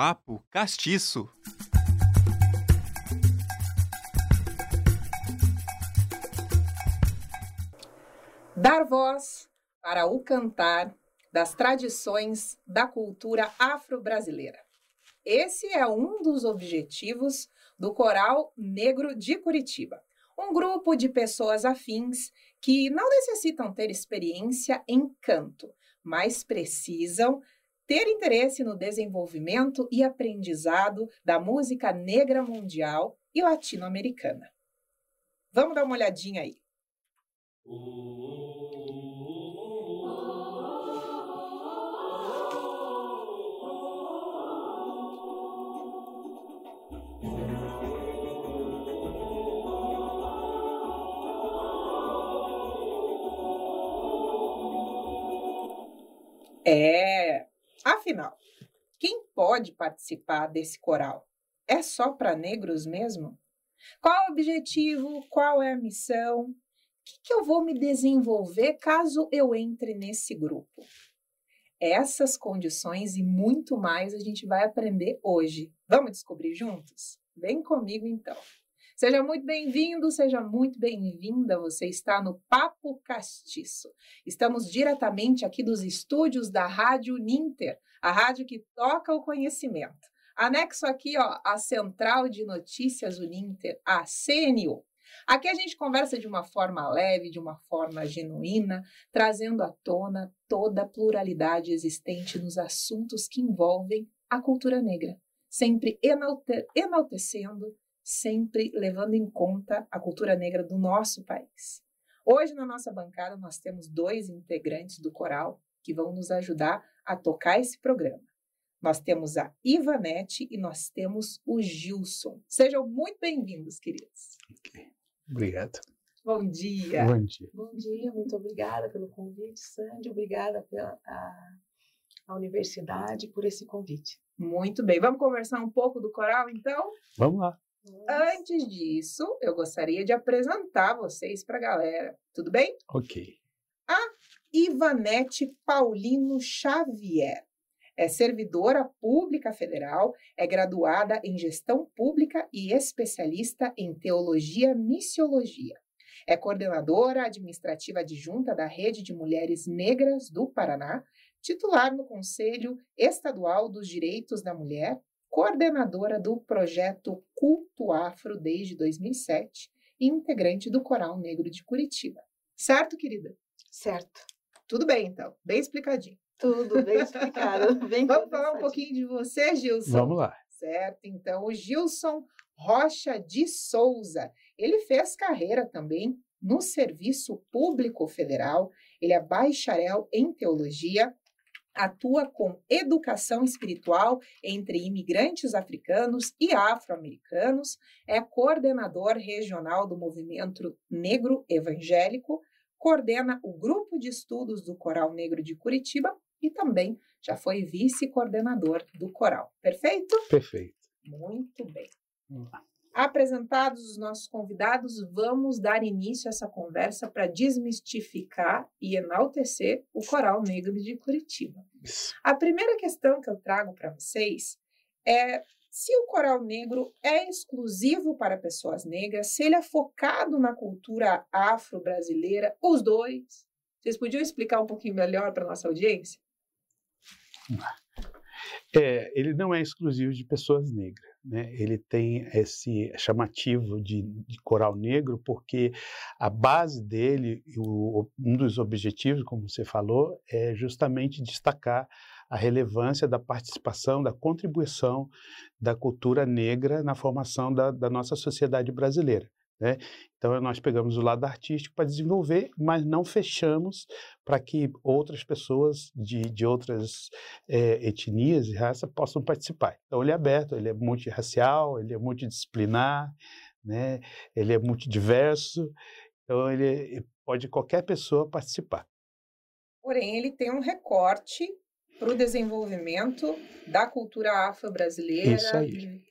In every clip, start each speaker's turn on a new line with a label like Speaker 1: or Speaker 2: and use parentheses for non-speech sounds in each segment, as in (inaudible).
Speaker 1: Papo Castiço.
Speaker 2: Dar voz para o cantar das tradições da cultura afro-brasileira. Esse é um dos objetivos do Coral Negro de Curitiba, um grupo de pessoas afins que não necessitam ter experiência em canto, mas precisam ter interesse no desenvolvimento e aprendizado da música negra mundial e latino-americana. Vamos dar uma olhadinha aí. É, afinal, quem pode participar desse coral? É só para negros mesmo? Qual o objetivo? Qual é a missão? O que, que eu vou me desenvolver caso eu entre nesse grupo? Essas condições e muito mais a gente vai aprender hoje. Vamos descobrir juntos? Vem comigo então. Seja muito bem-vindo, seja muito bem-vinda. Você está no Papo Castiço. Estamos diretamente aqui dos estúdios da Rádio Ninter, a rádio que toca o conhecimento. Anexo aqui, ó, a Central de Notícias Uninter, a CNU. Aqui a gente conversa de uma forma leve, de uma forma genuína, trazendo à tona toda a pluralidade existente nos assuntos que envolvem a cultura negra, sempre enalte enaltecendo sempre levando em conta a cultura negra do nosso país. Hoje, na nossa bancada, nós temos dois integrantes do coral que vão nos ajudar a tocar esse programa. Nós temos a Ivanete e nós temos o Gilson. Sejam muito bem-vindos, queridos.
Speaker 3: Okay. Obrigado.
Speaker 2: Bom dia.
Speaker 3: Bom dia.
Speaker 4: Bom dia, muito obrigada pelo convite, Sandy. Obrigada pela a, a universidade por esse convite.
Speaker 2: Muito bem. Vamos conversar um pouco do coral, então?
Speaker 3: Vamos lá.
Speaker 2: Antes disso, eu gostaria de apresentar vocês para a galera. Tudo bem?
Speaker 3: Ok.
Speaker 2: A Ivanete Paulino Xavier. É servidora pública federal, é graduada em gestão pública e especialista em teologia missiologia. É coordenadora administrativa adjunta da Rede de Mulheres Negras do Paraná, titular no Conselho Estadual dos Direitos da Mulher coordenadora do projeto Culto Afro desde 2007 e integrante do Coral Negro de Curitiba. Certo, querida?
Speaker 4: Certo.
Speaker 2: Tudo bem, então. Bem explicadinho.
Speaker 4: Tudo bem explicado. (laughs) Bem
Speaker 2: Vamos falar um pouquinho de você, Gilson?
Speaker 3: Vamos lá.
Speaker 2: Certo, então, o Gilson Rocha de Souza. Ele fez carreira também no Serviço Público Federal. Ele é bacharel em teologia, atua com educação espiritual entre imigrantes africanos e afro-americanos, é coordenador regional do movimento negro evangélico, coordena o grupo de estudos do Coral Negro de Curitiba e também já foi vice-coordenador do Coral. Perfeito?
Speaker 3: Perfeito.
Speaker 2: Muito bem. Vamos lá. Apresentados os nossos convidados, vamos dar início a essa conversa para desmistificar e enaltecer o Coral Negro de Curitiba. A primeira questão que eu trago para vocês é se o coral negro é exclusivo para pessoas negras, se ele é focado na cultura afro-brasileira, os dois. Vocês podiam explicar um pouquinho melhor para nossa audiência?
Speaker 3: É, ele não é exclusivo de pessoas negras. Né? Ele tem esse chamativo de, de, coral negro porque a base dele, o, um dos objetivos, como você falou, é justamente destacar a relevância da participação, da contribuição da cultura negra na formação da, da nossa sociedade brasileira. Né? Então, nós pegamos o lado artístico para desenvolver, mas não fechamos para que outras pessoas de, de outras é, etnias e raças possam participar. Então, ele é aberto, ele é multirracial, ele é multidisciplinar, né? ele é multidiverso, então, ele pode qualquer pessoa participar.
Speaker 2: Porém, ele tem um recorte para o desenvolvimento da cultura afro-brasileira,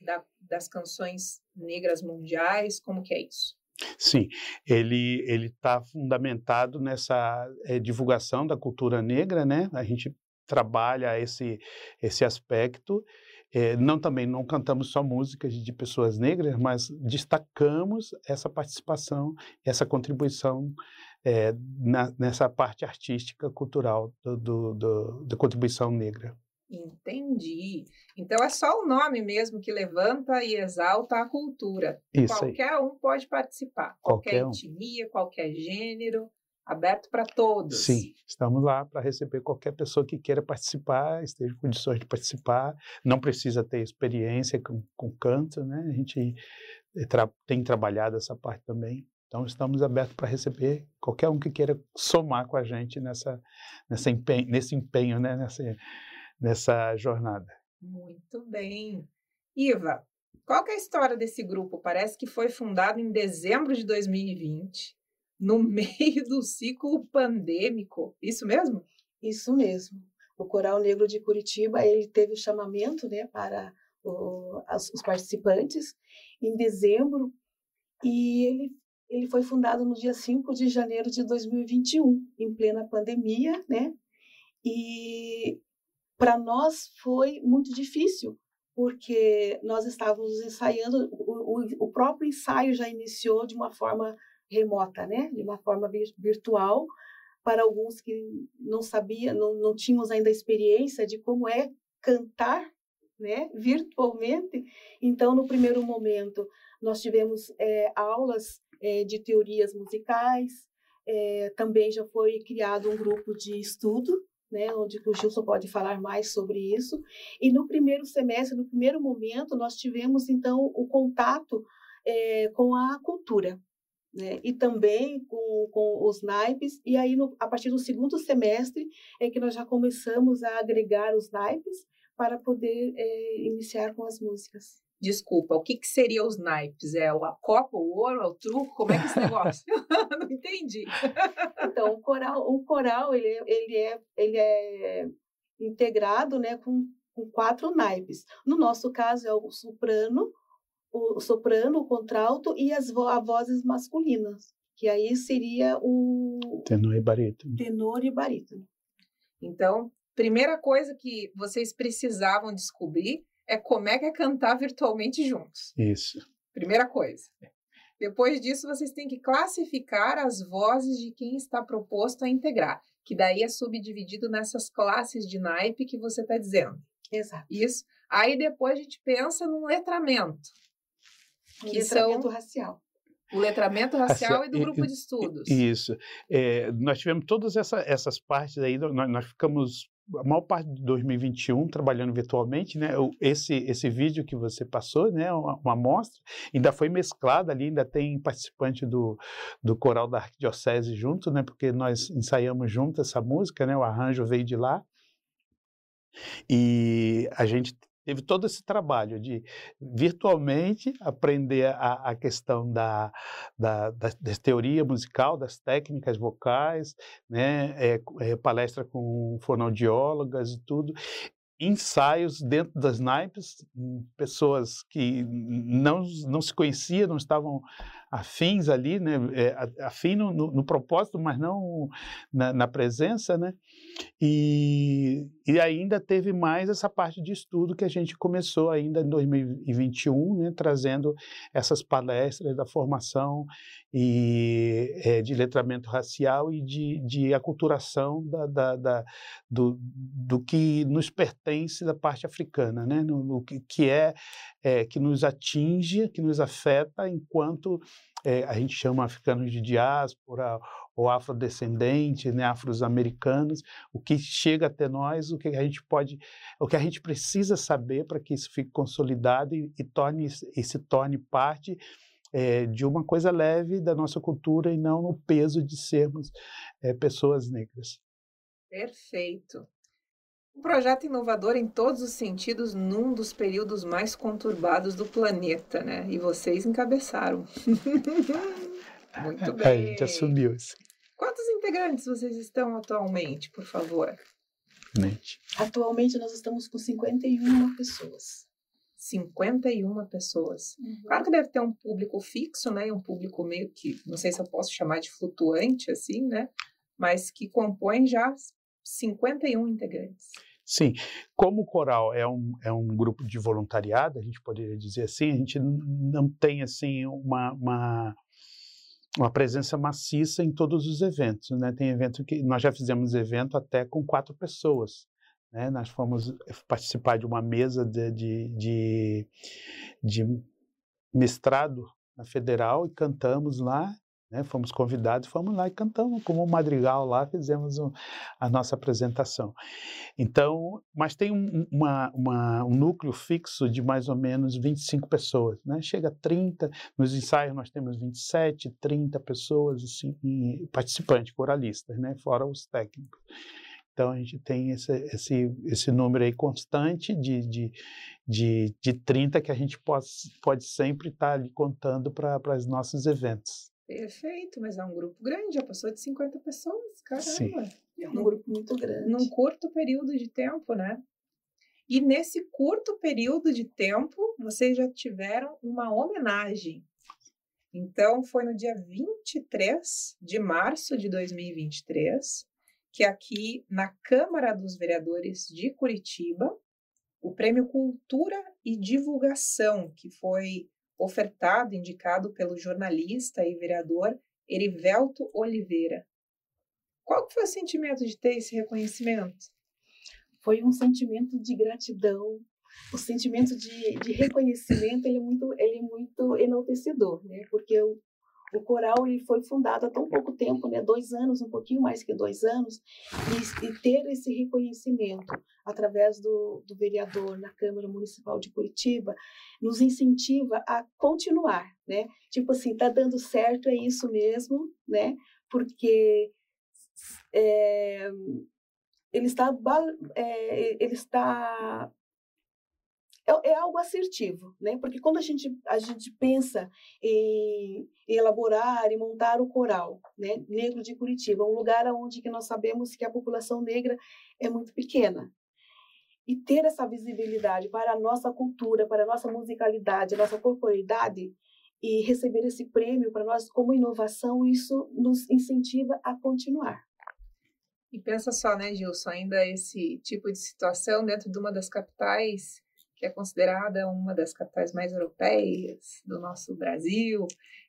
Speaker 2: da, das canções negras mundiais, como que é isso?
Speaker 3: Sim, ele ele está fundamentado nessa é, divulgação da cultura negra, né? A gente trabalha esse esse aspecto é, não também não cantamos só músicas de pessoas negras, mas destacamos essa participação, essa contribuição é, na, nessa parte artística, cultural do, do, do, da contribuição negra.
Speaker 2: Entendi. Então é só o nome mesmo que levanta e exalta a cultura.
Speaker 3: Isso
Speaker 2: qualquer
Speaker 3: aí.
Speaker 2: um pode participar.
Speaker 3: Qualquer,
Speaker 2: qualquer
Speaker 3: um.
Speaker 2: etnia, qualquer gênero, aberto para todos.
Speaker 3: Sim, estamos lá para receber qualquer pessoa que queira participar, esteja em condições de participar. Não precisa ter experiência com, com canto, né? A gente eh, tra tem trabalhado essa parte também. Então, estamos abertos para receber qualquer um que queira somar com a gente nessa, nessa empenho, nesse empenho, né? nessa, nessa jornada.
Speaker 2: Muito bem. Iva, qual é a história desse grupo? Parece que foi fundado em dezembro de 2020, no (laughs) meio do ciclo pandêmico. Isso mesmo?
Speaker 4: Isso mesmo. O Coral Negro de Curitiba ele teve o chamamento né, para o, as, os participantes em dezembro e ele ele foi fundado no dia 5 de janeiro de 2021, em plena pandemia, né? E para nós foi muito difícil, porque nós estávamos ensaiando, o, o, o, próprio ensaio já iniciou de uma forma remota, né? De uma forma virtual, para alguns que não sabiam, não, não tínhamos ainda experiência de como é cantar, né? (laughs) Virtualmente. Então, no primeiro momento, nós tivemos é, aulas é, de teorias musicais. É, também já foi criado um grupo de estudo, né, onde o Gilson pode falar mais sobre isso. E no primeiro semestre, no primeiro momento, nós tivemos então o contato é, com a cultura. Né, e também com, com os naipes, e aí no, a partir do segundo semestre é que nós já começamos a agregar os naipes para poder é, iniciar com as músicas.
Speaker 2: Desculpa, o que, que seria os naipes? É a copa, o ouro, é o truco? Como é que é esse negócio? (laughs) Não entendi.
Speaker 4: Então, o coral, o coral ele, ele, é, ele é integrado né, com, com quatro naipes. No nosso caso, é o soprano, o soprano, o contralto e as vo vozes masculinas, que aí seria o...
Speaker 3: Tenor e barítono.
Speaker 4: Tenor e barítono.
Speaker 2: Então, primeira coisa que vocês precisavam descobrir é como é que é cantar virtualmente juntos.
Speaker 3: Isso.
Speaker 2: Primeira coisa. Depois disso, vocês têm que classificar as vozes de quem está proposto a integrar, que daí é subdividido nessas classes de naipe que você está dizendo.
Speaker 4: Exato.
Speaker 2: Isso. Aí depois a gente pensa num letramento.
Speaker 4: Um que letramento são... racial.
Speaker 2: O letramento racial e do grupo de estudos.
Speaker 3: Isso. É, nós tivemos todas essa, essas partes aí, nós, nós ficamos a maior parte de 2021 trabalhando virtualmente, né? Esse esse vídeo que você passou, né? Uma, uma amostra ainda foi mesclada ali, ainda tem participante do, do coral da arquidiocese junto, né? Porque nós ensaiamos junto essa música, né? O arranjo veio de lá e a gente teve todo esse trabalho de virtualmente aprender a, a questão da, da, da, da, teoria musical, das técnicas vocais, né, é, é, palestra com fonoaudiólogas e tudo, ensaios dentro das naipes, pessoas que não, não se conheciam, não estavam afins ali, né, é, afim no, no, no, propósito, mas não na, na, presença, né, e, e ainda teve mais essa parte de estudo que a gente começou ainda em 2021, né, trazendo essas palestras da formação e é, de letramento racial e de, de aculturação da, da, da, do, do que nos pertence da parte africana, né, no, no que, é, é que nos atinge, que nos afeta enquanto é, a gente chama africanos de diáspora ou afrodescendentes, né, afro-americanos, o que chega até nós, o que a gente pode, o que a gente precisa saber para que isso fique consolidado e, e, torne, e se torne parte é, de uma coisa leve da nossa cultura e não no peso de sermos é, pessoas negras.
Speaker 2: Perfeito. Um projeto inovador em todos os sentidos num dos períodos mais conturbados do planeta, né? E vocês encabeçaram. (laughs) Muito bem.
Speaker 3: A gente assumiu isso.
Speaker 2: Quantos integrantes vocês estão atualmente, por favor?
Speaker 3: Atualmente.
Speaker 4: Atualmente nós estamos com 51 pessoas.
Speaker 2: 51 pessoas. Uhum. Claro que deve ter um público fixo, né? Um público meio que, não sei se eu posso chamar de flutuante, assim, né? Mas que compõe já 51 integrantes.
Speaker 3: Sim, como o coral é um, é um grupo de voluntariado, a gente poderia dizer assim, a gente não tem assim uma, uma, uma presença maciça em todos os eventos, né? Tem evento que nós já fizemos evento até com quatro pessoas, né? Nós fomos participar de uma mesa de, de, de, de mestrado na Federal e cantamos lá né? Fomos convidados, fomos lá e cantamos como um madrigal lá, fizemos um, a nossa apresentação. Então, mas tem um, uma, uma, um núcleo fixo de mais ou menos 25 pessoas, né? Chega a 30, nos ensaios nós temos 27, 30 pessoas assim, participantes, coralistas, né? Fora os técnicos. Então, a gente tem esse, esse, esse número aí constante de, de, de, de 30 que a gente pode, pode sempre estar ali contando para os nossos eventos.
Speaker 2: Perfeito, mas é um grupo grande, já passou de 50 pessoas, caramba. Sim.
Speaker 4: É um grupo muito grande.
Speaker 2: Num curto período de tempo, né? E nesse curto período de tempo, vocês já tiveram uma homenagem. Então, foi no dia 23 de março de 2023 que aqui na Câmara dos Vereadores de Curitiba, o Prêmio Cultura e Divulgação, que foi ofertado, indicado pelo jornalista e vereador Erivelto Oliveira. Qual foi o sentimento de ter esse reconhecimento?
Speaker 4: Foi um sentimento de gratidão, o sentimento de, de reconhecimento ele é muito ele é muito enaltecedor, né? Porque eu o coral ele foi fundado há tão pouco tempo, né? dois anos, um pouquinho mais que dois anos, e, e ter esse reconhecimento através do, do, vereador na Câmara Municipal de Curitiba nos incentiva a continuar, né? Tipo assim, tá dando certo, é isso mesmo, né? Porque é, ele está é, ele está é, é, algo assertivo, né? Porque quando a gente, a gente pensa em, elaborar e montar o coral, né, negro de Curitiba, um lugar onde que nós sabemos que a população negra é muito pequena, e ter essa visibilidade para a nossa cultura, para a nossa musicalidade, a nossa corporeidade, e receber esse prêmio para nós como inovação, isso nos incentiva a continuar.
Speaker 2: E pensa só, né, Gilson, ainda esse tipo de situação dentro de uma das capitais que é considerada uma das capitais mais europeias do nosso Brasil.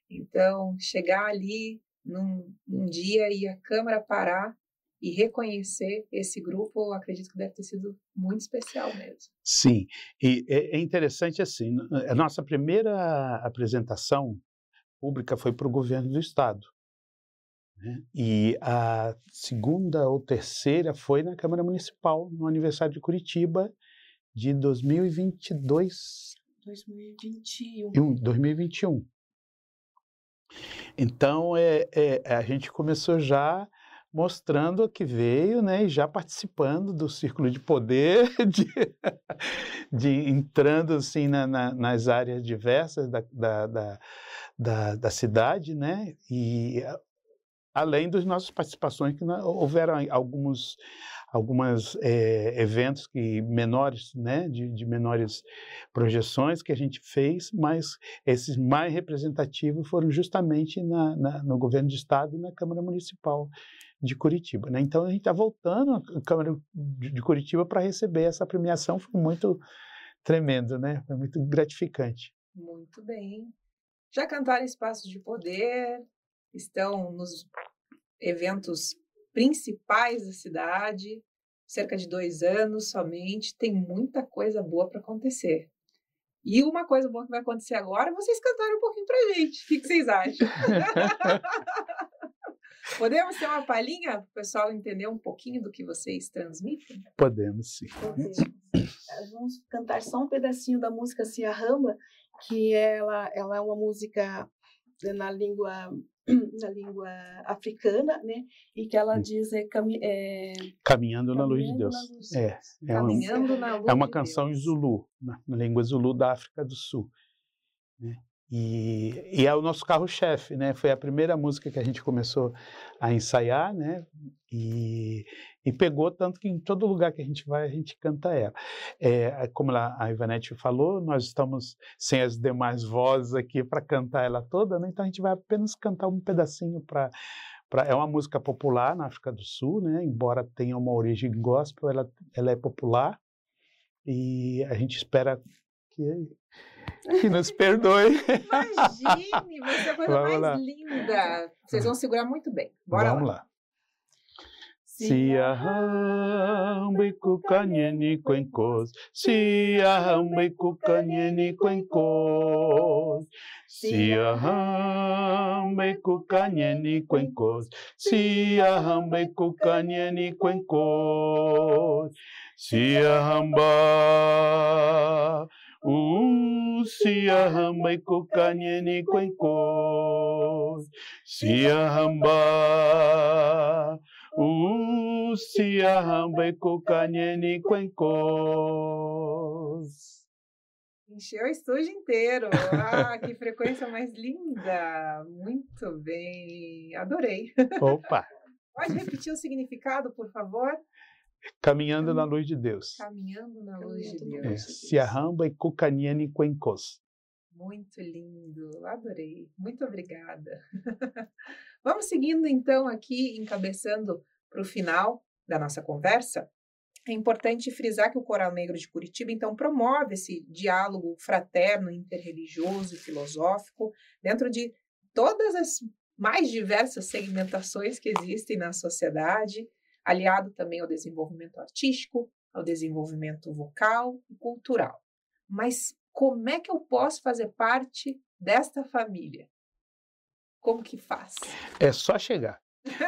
Speaker 2: Então, chegar ali num, num dia e a Câmara parar e reconhecer esse grupo, acredito que deve ter sido muito especial mesmo.
Speaker 3: Sim, e é, é interessante assim, a nossa primeira apresentação pública foi para o governo do estado. Né? E a segunda ou terceira foi na Câmara Municipal, no aniversário de Curitiba, de 2022.
Speaker 4: 2021.
Speaker 3: 2021. Então, é, é, a gente começou já mostrando que veio, né, e já participando do círculo de poder, (laughs) de, de entrando assim na, na, nas áreas diversas da, da, da, da, da cidade, né, e além das nossas participações que houveram alguns alguns é, eventos que menores, né, de, de, menores projeções que a gente fez, mas esses mais representativos foram justamente na, na, no governo de estado e na Câmara Municipal de Curitiba. Né? Então a gente está voltando à Câmara de, de Curitiba para receber essa premiação, foi muito tremendo, né? Foi muito gratificante.
Speaker 2: Muito bem. Já cantaram Espaços de Poder, estão nos eventos principais da cidade, cerca de dois anos somente, tem muita coisa boa para acontecer. E uma coisa boa que vai acontecer agora, vocês cantarem um pouquinho pra gente. O que, que vocês acham? (laughs) Podemos ter uma palhinha para o pessoal entender um pouquinho do que vocês transmitem?
Speaker 3: Podemos, sim.
Speaker 4: Podemos. Vamos cantar só um pedacinho da música Cia Ramba, que ela, ela é uma música na língua (clears throat) na língua africana, né? E que ela hum. diz é, cami é
Speaker 3: caminhando, na luz de Deus. Luz. É,
Speaker 2: é, caminhando
Speaker 3: uma,
Speaker 2: na luz
Speaker 3: é uma canção
Speaker 2: Deus.
Speaker 3: em Zulu, na, na, língua Zulu da África do Sul. Né? E, e, é o nosso carro-chefe, né? Foi a primeira música que a gente começou a ensaiar, né? E, e, pegou tanto que em todo lugar que a gente vai a gente canta ela. É, como a Ivanete falou, nós estamos sem as demais vozes aqui para cantar ela toda, né? Então a gente vai apenas cantar um pedacinho para Pra, é uma música popular na África do Sul, né? embora tenha uma origem gospel, ela, ela é popular e a gente espera que, que nos perdoe.
Speaker 2: Imagine, vai ser a coisa
Speaker 3: Vamos
Speaker 2: mais
Speaker 3: lá.
Speaker 2: linda. Vocês vão segurar muito bem. Bora
Speaker 3: Vamos
Speaker 2: lá.
Speaker 3: lá. Se arrambe cucanheni cuencos, se arrambe cucanheni cuencos, se arrambe cucanheni cuencos, se se arramba, uh, se arrambe cucanheni cuencos, se arramba, uh, se arrambe cucanheni cuencos.
Speaker 2: Encheu o estúdio inteiro. Ah, que frequência mais linda. Muito bem. Adorei.
Speaker 3: Opa,
Speaker 2: Pode repetir o significado, por favor?
Speaker 3: Caminhando na luz de Deus.
Speaker 2: Caminhando na luz de
Speaker 3: É,
Speaker 2: Deus.
Speaker 4: luz.
Speaker 3: se arramba e cucanheni cuencos.
Speaker 2: Muito lindo, adorei. Muito obrigada. (laughs) Vamos seguindo então aqui, encabeçando para o final da nossa conversa. É importante frisar que o Coral Negro de Curitiba, então, promove esse diálogo fraterno, interreligioso e filosófico dentro de todas as mais diversas segmentações que existem na sociedade, aliado também ao desenvolvimento artístico, ao desenvolvimento vocal e cultural. Mas como é que eu posso fazer parte desta família? Como que faz?
Speaker 3: É só chegar.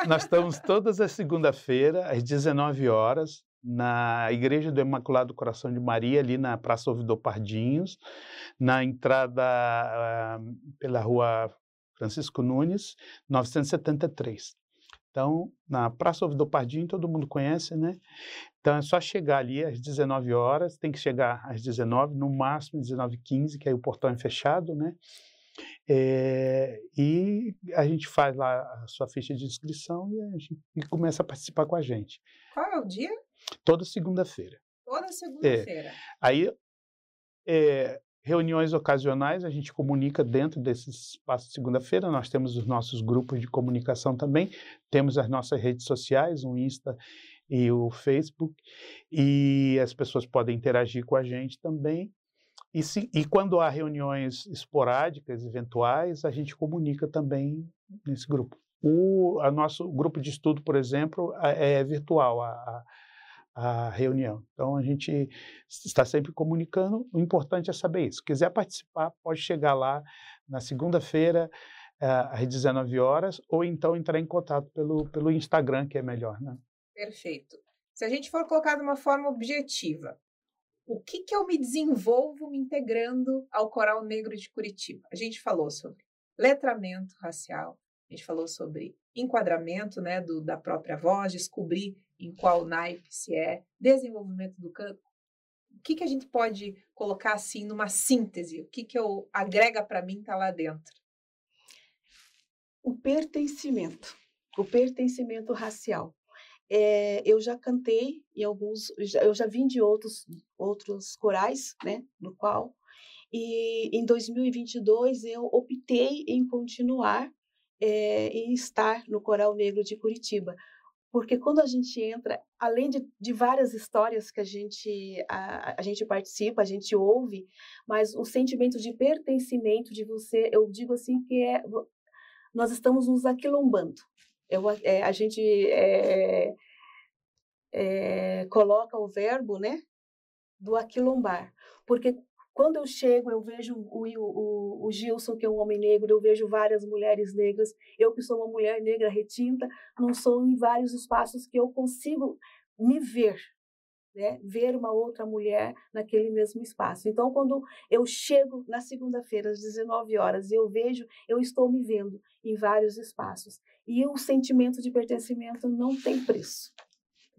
Speaker 3: Nós estamos todas as segunda-feira, às 19 horas, na Igreja do Imaculado Coração de Maria, ali na Praça Ouvidor Pardinhos, na entrada ah, pela rua Francisco Nunes, 973. Então, na Praça Ouvidor Pardinho, todo mundo conhece, né? Então, é só chegar ali às 19 horas, tem que chegar às 19, no máximo 19h15, que aí o portão é fechado, né? É, e a gente faz lá a sua ficha de inscrição e, a gente, e começa a participar com a gente.
Speaker 2: Qual é o dia?
Speaker 3: Toda segunda-feira.
Speaker 2: Toda segunda-feira.
Speaker 3: Aí, é, reuniões ocasionais, a gente comunica dentro desse espaço de segunda-feira. Nós temos os nossos grupos de comunicação também, temos as nossas redes sociais, o Insta e o Facebook, e as pessoas podem interagir com a gente também. E, se, e quando há reuniões esporádicas, eventuais, a gente comunica também nesse grupo. O a nosso grupo de estudo, por exemplo, é virtual a, a, a reunião. Então, a gente está sempre comunicando. O importante é saber isso. Se quiser participar, pode chegar lá na segunda-feira, ah, às 19 horas, ou então entrar em contato pelo, pelo Instagram, que é melhor, né?
Speaker 2: Perfeito. Se a gente for colocar de uma forma objetiva, o que, que eu me desenvolvo me integrando ao Coral Negro de Curitiba? A gente falou sobre letramento racial, a gente falou sobre enquadramento né, do, da própria voz, descobrir em qual naipe se é, desenvolvimento do canto. O que, que a gente pode colocar assim numa síntese? O que, que eu agrega para mim tá lá dentro?
Speaker 4: o pertencimento, o pertencimento racial. É, eu já cantei em alguns, eu já vim de outros outros corais, né, no qual e em 2022 eu optei em continuar é, em estar no Coral Negro de Curitiba, porque quando a gente entra, além de, de várias histórias que a gente a, a gente participa, a gente ouve, mas o sentimento de pertencimento de você, eu digo assim que é nós estamos nos aquilombando. Eu, é, a gente é, é, coloca o verbo, né, do aquilombar, porque quando eu chego, eu vejo o, o, o Gilson, que é um homem negro, eu vejo várias mulheres negras, eu que sou uma mulher negra retinta, não sou em vários espaços que eu consigo me ver, né? ver uma outra mulher naquele mesmo espaço. Então, quando eu chego na segunda-feira, às 19 horas, e eu vejo, eu estou me vendo em vários espaços. E o sentimento de pertencimento não tem preço.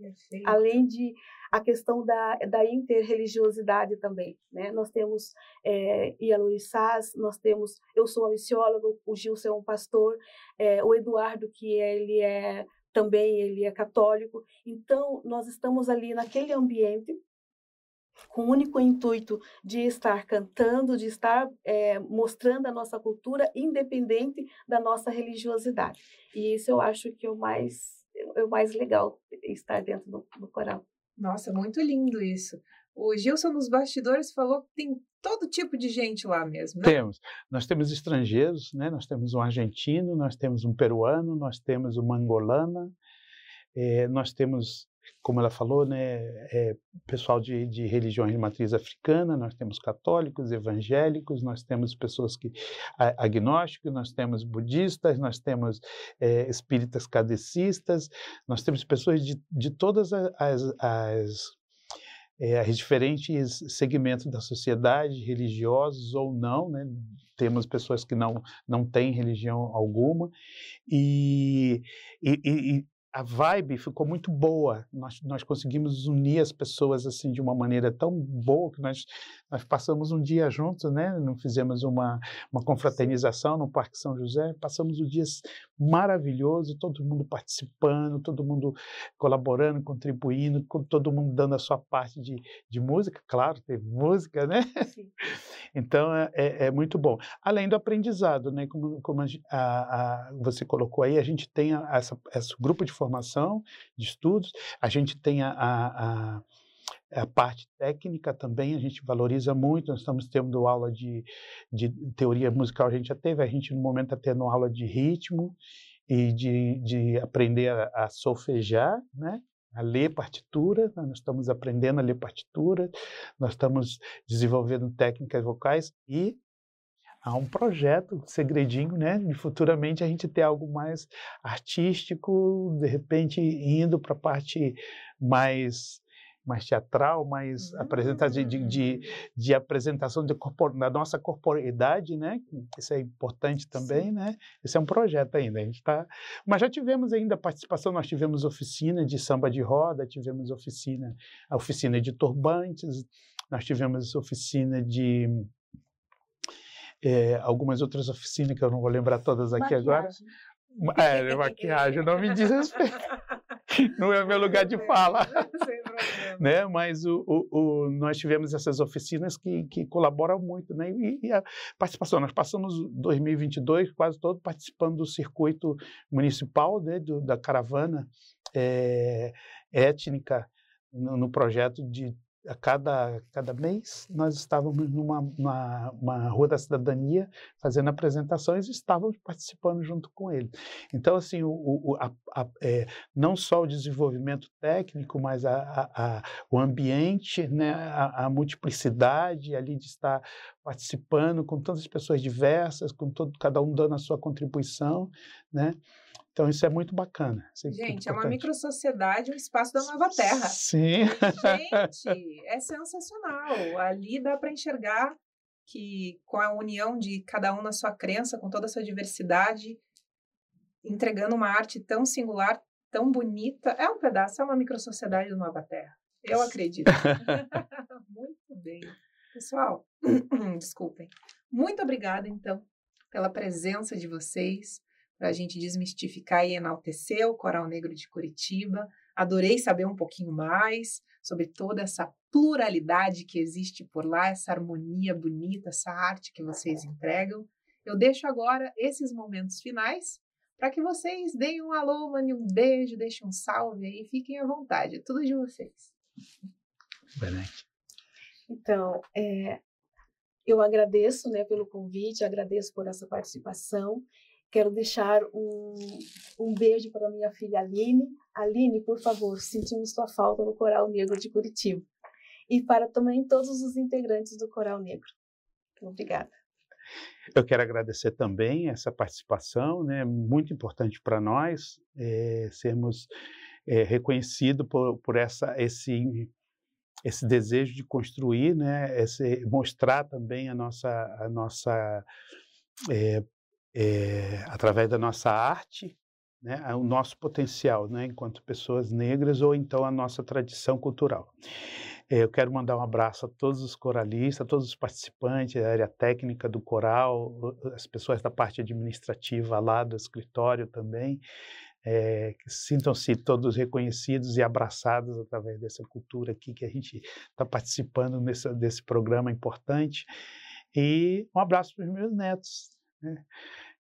Speaker 2: Perfeito.
Speaker 4: Além de a questão da, da interreligiosidade também, né? Nós temos é, Ialurissás, nós temos, eu sou uma missióloga, o Gilson é um pastor, é, o Eduardo, que ele é também ele é católico. Então, nós estamos ali naquele ambiente com o único intuito de estar cantando, de estar é, mostrando a nossa cultura, independente da nossa religiosidade. E isso eu acho que é o mais, é o mais legal, estar dentro do, do coral.
Speaker 2: Nossa, muito lindo isso. O Gilson nos bastidores falou que tem todo tipo de gente lá mesmo, né?
Speaker 3: Temos. Nós temos estrangeiros, né? Nós temos um argentino, nós temos um peruano, nós temos uma angolana, é, nós temos como ela falou, né, é, pessoal de, de religiões de matriz africana, nós temos católicos, evangélicos, nós temos pessoas que agnósticos, nós temos budistas, nós temos é, espíritas cadecistas, nós temos pessoas de, de todas as, as é, as diferentes segmentos da sociedade, religiosos ou não, né? temos pessoas que não, não têm religião alguma, e, e, e, a vibe ficou muito boa. Nós, nós conseguimos unir as pessoas assim de uma maneira tão boa que nós, nós passamos um dia juntos, né? Não fizemos uma, uma confraternização no Parque São José, passamos um dia maravilhoso, todo mundo participando, todo mundo colaborando, contribuindo, todo mundo dando a sua parte de, de música, claro, teve música, né? Sim. (laughs) Então é, é, é, muito bom. Além do aprendizado, né? Como, como a, a, você colocou aí, a gente tem essa, esse grupo de formação, de estudos, a gente tem a, a, a parte técnica também, a gente valoriza muito, nós estamos tendo aula de, de teoria musical, a gente já teve, a gente no momento está tendo aula de ritmo e de, de aprender a, a solfejar, né? a ler partitura, nós estamos aprendendo a ler partitura, nós estamos desenvolvendo técnicas vocais e há um projeto segredinho, né, de futuramente a gente ter algo mais artístico, de repente indo para a parte mais mais teatral, mais uhum. de, de, de, hum. apresentação de corpor, da nossa corporeidade, né? Isso é importante também, Sim. né? Esse é um projeto ainda, a gente está... Mas já tivemos ainda participação, nós tivemos oficina de samba de roda, tivemos oficina, a oficina de turbantes, nós tivemos oficina de é, algumas outras oficinas que eu não vou lembrar todas aqui maquiagem. agora. É, maquiagem, não me diz respeito. (laughs) não é meu lugar de fala. (laughs) né? Mas o, o, o, nós tivemos essas oficinas que, que colaboram muito. Né? E, e, a participação, nós passamos 2022 quase todo participando do circuito municipal né? do, da caravana é, étnica no, no projeto de a cada, cada mês nós estávamos numa uma, rua da cidadania fazendo apresentações e estávamos participando junto com ele. Então, assim, o, o a, a, é, não só o desenvolvimento técnico, mas a, o ambiente, né, a, multiplicidade ali de estar participando com tantas pessoas diversas, com todo, cada um dando a sua contribuição, né? Então, isso é muito bacana.
Speaker 2: É Gente, é uma microsociedade, um espaço da nova terra.
Speaker 3: Sim.
Speaker 2: Gente, (laughs) é sensacional. Ali dá para enxergar que com a união de cada um na sua crença, com toda a sua diversidade, entregando uma arte tão singular, tão bonita, é um pedaço, é uma microsociedade da nova terra. Eu acredito. (laughs) (laughs) muito bem. Pessoal, (clears throat) desculpem. Muito obrigada, então, pela presença de vocês para a gente desmistificar e enaltecer o Coral Negro de Curitiba. Adorei saber um pouquinho mais sobre toda essa pluralidade que existe por lá, essa harmonia bonita, essa arte que vocês entregam. Eu deixo agora esses momentos finais para que vocês deem um alô, mandem um beijo, deixem um salve aí, fiquem à vontade, é tudo de vocês.
Speaker 3: Benete.
Speaker 4: Então, é, eu agradeço né, pelo convite, agradeço por essa participação Quero deixar um, um beijo para minha filha Aline. Aline, por favor, sentimos sua falta no Coral Negro de Curitiba. E para também todos os integrantes do Coral Negro. Obrigada.
Speaker 3: Eu quero agradecer também essa participação, né? Muito importante para nós é, sermos é, reconhecidos por, por essa, esse esse desejo de construir, né? Esse, mostrar também a nossa a nossa é, é, através da nossa arte, né, o nosso potencial, né, enquanto pessoas negras, ou então a nossa tradição cultural. É, eu quero mandar um abraço a todos os coralistas, a todos os participantes, a área técnica do coral, as pessoas da parte administrativa lá do escritório também, é, sintam-se todos reconhecidos e abraçados através dessa cultura aqui que a gente está participando desse programa importante. E um abraço para os meus netos. Né?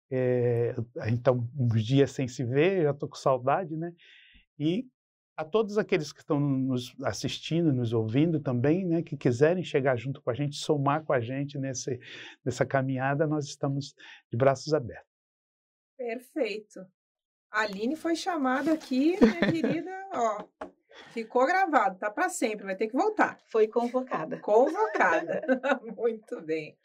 Speaker 3: É, está uns dias sem se ver, já estou com saudade, né? E a todos aqueles que estão nos assistindo, nos ouvindo também, né, que quiserem chegar junto com a gente, somar com a gente nesse, nessa caminhada, nós estamos de braços abertos.
Speaker 2: Perfeito. A Aline foi chamada aqui, minha querida, (laughs) ó, ficou gravado, tá para sempre, vai ter que voltar.
Speaker 4: Foi convocada.
Speaker 2: Convocada. (laughs) Muito bem.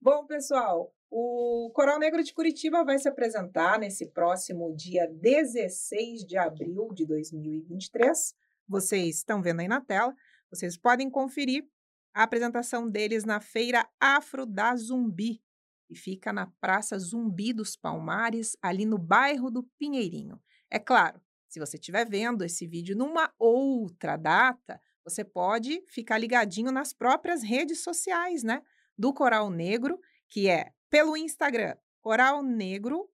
Speaker 2: Bom, pessoal, o Coral Negro de Curitiba vai se apresentar nesse próximo dia 16 de abril de 2023. Vocês estão vendo aí na tela. Vocês podem conferir a apresentação deles na Feira Afro da Zumbi, e fica na Praça Zumbi dos Palmares, ali no bairro do Pinheirinho. É claro, se você estiver vendo esse vídeo numa outra data, você pode ficar ligadinho nas próprias redes sociais, né? Do Coral Negro, que é pelo Instagram Coral Negro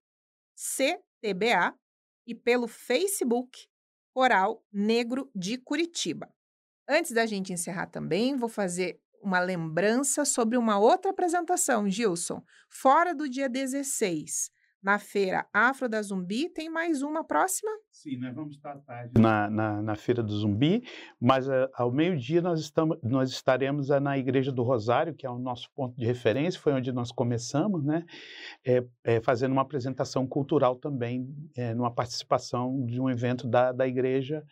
Speaker 2: CTBA e pelo Facebook Coral Negro de Curitiba. Antes da gente encerrar também, vou fazer uma lembrança sobre uma outra apresentação, Gilson. Fora do dia 16, na feira Afro da Zumbi, tem mais uma próxima?
Speaker 3: Sim, nós vamos estar tarde na, na, na feira do Zumbi, mas uh, ao meio-dia nós, estamos, nós estaremos uh, na Igreja do Rosário, que é o nosso ponto de referência, foi onde nós começamos, né? É, é, fazendo uma apresentação cultural também, é, numa participação de um evento da, da igreja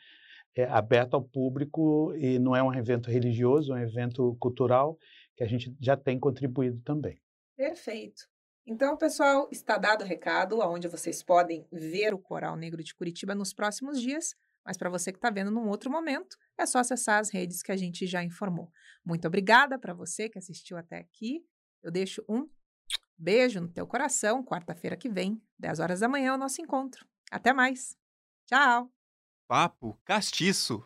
Speaker 3: é, aberto ao público e não é um evento religioso, é um evento cultural que a gente já tem contribuído também.
Speaker 2: Perfeito. Então, pessoal, está dado o recado, aonde vocês podem ver o Coral Negro de Curitiba nos próximos dias. Mas para você que está vendo num outro momento, é só acessar as redes que a gente já informou. Muito obrigada para você que assistiu até aqui. Eu deixo um beijo no teu coração. Quarta-feira que vem, 10 horas da manhã, é o nosso encontro. Até mais. Tchau!
Speaker 1: Papo Castiço.